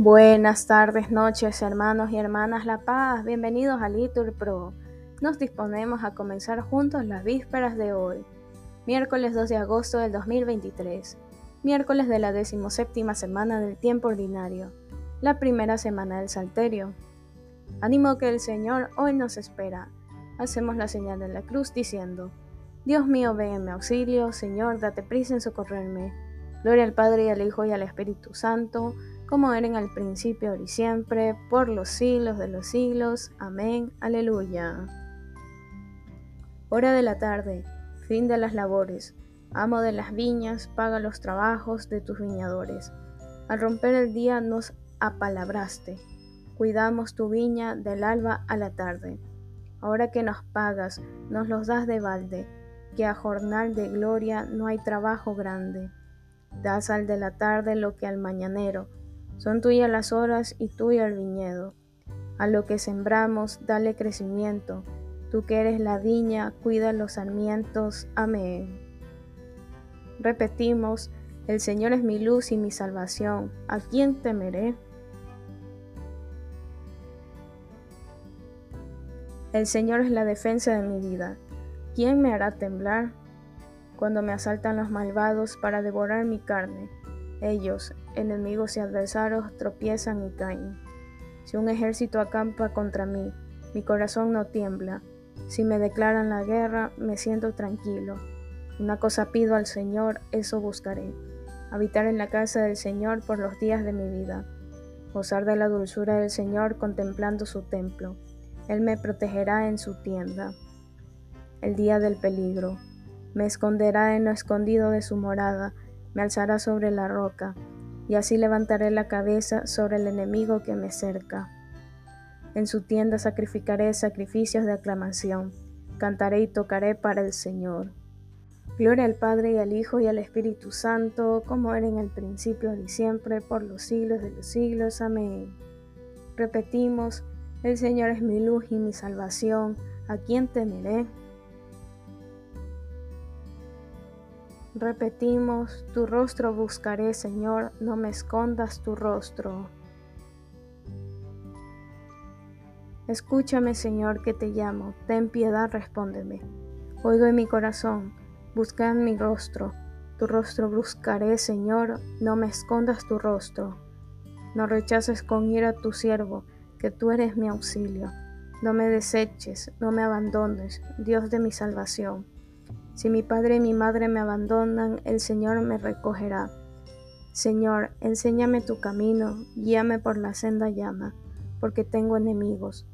Buenas tardes, noches, hermanos y hermanas La Paz. Bienvenidos a Litur Pro. Nos disponemos a comenzar juntos las vísperas de hoy, miércoles 2 de agosto del 2023, miércoles de la decimoséptima semana del tiempo ordinario, la primera semana del Salterio. Ánimo que el Señor hoy nos espera. Hacemos la señal de la cruz diciendo, Dios mío, ven en mi auxilio, Señor, date prisa en socorrerme. Gloria al Padre y al Hijo y al Espíritu Santo, como era en el principio, ahora y siempre, por los siglos de los siglos. Amén. Aleluya. Hora de la tarde, fin de las labores. Amo de las viñas, paga los trabajos de tus viñadores. Al romper el día nos apalabraste. Cuidamos tu viña del alba a la tarde. Ahora que nos pagas, nos los das de balde, que a jornal de gloria no hay trabajo grande. Das al de la tarde lo que al mañanero, son tuyas las horas y tuyo el viñedo. A lo que sembramos, dale crecimiento. Tú que eres la viña, cuida los sarmientos. Amén. Repetimos, el Señor es mi luz y mi salvación. ¿A quién temeré? El Señor es la defensa de mi vida. ¿Quién me hará temblar? Cuando me asaltan los malvados para devorar mi carne, ellos, enemigos y adversarios, tropiezan y caen. Si un ejército acampa contra mí, mi corazón no tiembla. Si me declaran la guerra, me siento tranquilo. Una cosa pido al Señor, eso buscaré. Habitar en la casa del Señor por los días de mi vida. Gozar de la dulzura del Señor contemplando su templo. Él me protegerá en su tienda. El día del peligro. Me esconderá en lo escondido de su morada me alzará sobre la roca, y así levantaré la cabeza sobre el enemigo que me cerca. En su tienda sacrificaré sacrificios de aclamación, cantaré y tocaré para el Señor. Gloria al Padre y al Hijo y al Espíritu Santo, como era en el principio y siempre, por los siglos de los siglos. Amén. Repetimos, el Señor es mi luz y mi salvación, ¿a quién temeré? Repetimos, tu rostro buscaré, Señor, no me escondas tu rostro. Escúchame, Señor, que te llamo, ten piedad, respóndeme. Oigo en mi corazón, busca en mi rostro, tu rostro buscaré, Señor, no me escondas tu rostro. No rechaces con ira a tu siervo, que tú eres mi auxilio. No me deseches, no me abandones, Dios de mi salvación. Si mi padre y mi madre me abandonan, el Señor me recogerá. Señor, enséñame tu camino, guíame por la senda llama, porque tengo enemigos.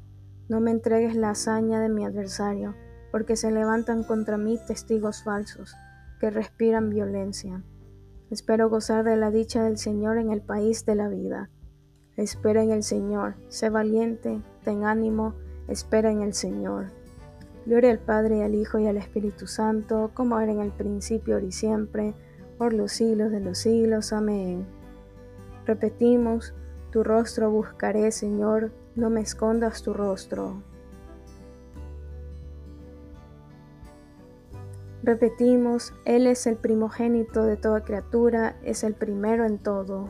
No me entregues la hazaña de mi adversario, porque se levantan contra mí testigos falsos, que respiran violencia. Espero gozar de la dicha del Señor en el país de la vida. Espera en el Señor, sé valiente, ten ánimo, espera en el Señor. Gloria al Padre, al Hijo, y al Espíritu Santo, como era en el principio, ahora y siempre, por los siglos de los siglos. Amén. Repetimos, tu rostro buscaré, Señor, no me escondas tu rostro. Repetimos, Él es el primogénito de toda criatura, es el primero en todo.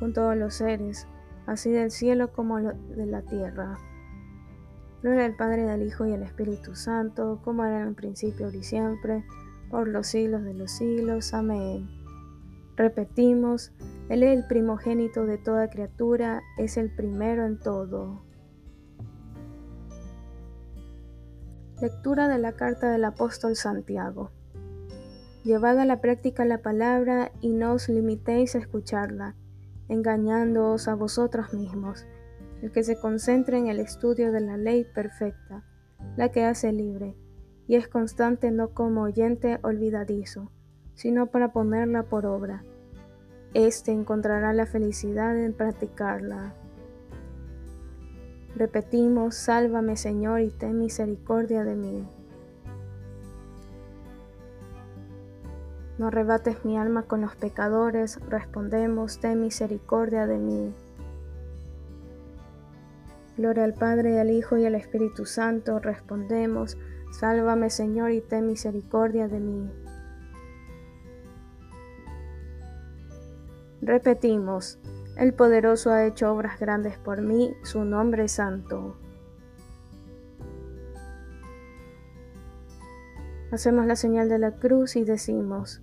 con todos los seres, así del cielo como de la tierra. Gloria al Padre, al Hijo y al Espíritu Santo, como era en el principio, y siempre, por los siglos de los siglos. Amén. Repetimos, Él es el primogénito de toda criatura, es el primero en todo. Lectura de la carta del apóstol Santiago. Llevad a la práctica la palabra y no os limitéis a escucharla, engañándoos a vosotros mismos. El que se concentre en el estudio de la ley perfecta, la que hace libre, y es constante no como oyente olvidadizo, sino para ponerla por obra. Este encontrará la felicidad en practicarla. Repetimos, sálvame Señor y ten misericordia de mí. No arrebates mi alma con los pecadores, respondemos, ten misericordia de mí. Gloria al Padre, al Hijo y al Espíritu Santo, respondemos, sálvame Señor y ten misericordia de mí. Repetimos, el poderoso ha hecho obras grandes por mí, su nombre es santo. Hacemos la señal de la cruz y decimos,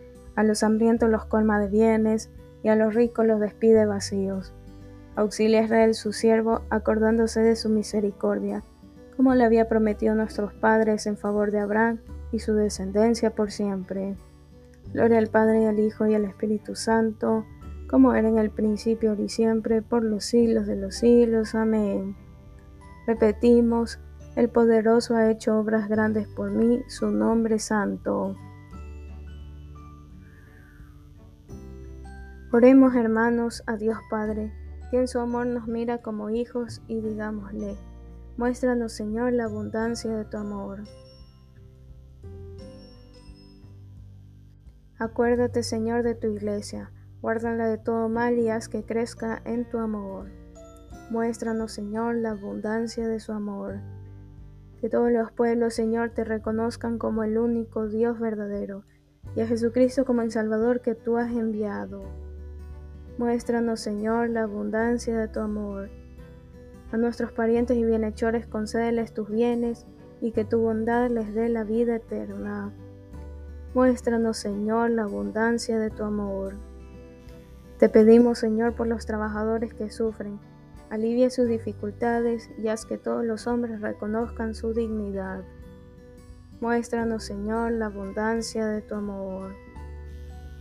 A los hambrientos los colma de bienes y a los ricos los despide vacíos. Auxilia Israel su siervo, acordándose de su misericordia, como le había prometido nuestros padres en favor de Abraham y su descendencia por siempre. Gloria al Padre y al Hijo y al Espíritu Santo, como era en el principio, ahora y siempre, por los siglos de los siglos. Amén. Repetimos, el poderoso ha hecho obras grandes por mí, su nombre santo. Oremos hermanos a Dios Padre, que en su amor nos mira como hijos y digámosle, muéstranos Señor la abundancia de tu amor. Acuérdate, Señor, de tu iglesia, guárdala de todo mal y haz que crezca en tu amor. Muéstranos, Señor, la abundancia de su amor. Que todos los pueblos, Señor, te reconozcan como el único Dios verdadero y a Jesucristo como el Salvador que tú has enviado. Muéstranos, Señor, la abundancia de tu amor. A nuestros parientes y bienhechores concédeles tus bienes y que tu bondad les dé la vida eterna. Muéstranos, Señor, la abundancia de tu amor. Te pedimos, Señor, por los trabajadores que sufren. Alivia sus dificultades y haz que todos los hombres reconozcan su dignidad. Muéstranos, Señor, la abundancia de tu amor.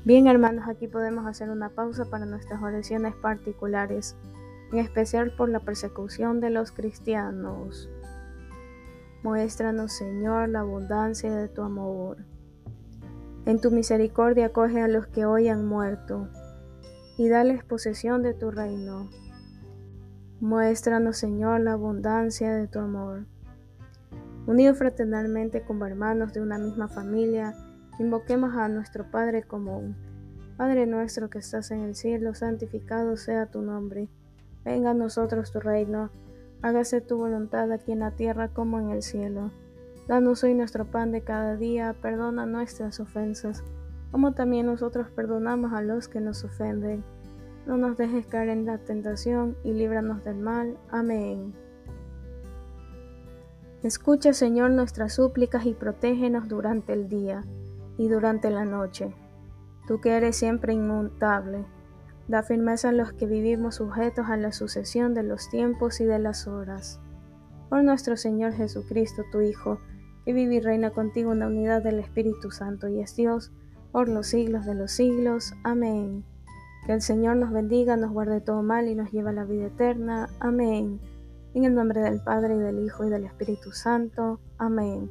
Bien, hermanos, aquí podemos hacer una pausa para nuestras oraciones particulares, en especial por la persecución de los cristianos. Muéstranos, Señor, la abundancia de tu amor. En tu misericordia acoge a los que hoy han muerto y dales posesión de tu reino. Muéstranos, Señor, la abundancia de tu amor. Unidos fraternalmente como hermanos de una misma familia, invoquemos a nuestro Padre común. Padre nuestro que estás en el cielo, santificado sea tu nombre. Venga a nosotros tu reino. Hágase tu voluntad aquí en la tierra como en el cielo. Danos hoy nuestro pan de cada día, perdona nuestras ofensas, como también nosotros perdonamos a los que nos ofenden. No nos dejes caer en la tentación y líbranos del mal. Amén. Escucha, Señor, nuestras súplicas y protégenos durante el día y durante la noche. Tú que eres siempre inmutable, da firmeza a los que vivimos sujetos a la sucesión de los tiempos y de las horas. Por nuestro Señor Jesucristo, tu Hijo, que vive y reina contigo en la unidad del Espíritu Santo y es Dios por los siglos de los siglos. Amén. Que el Señor nos bendiga, nos guarde todo mal y nos lleve a la vida eterna. Amén. En el nombre del Padre, y del Hijo, y del Espíritu Santo. Amén.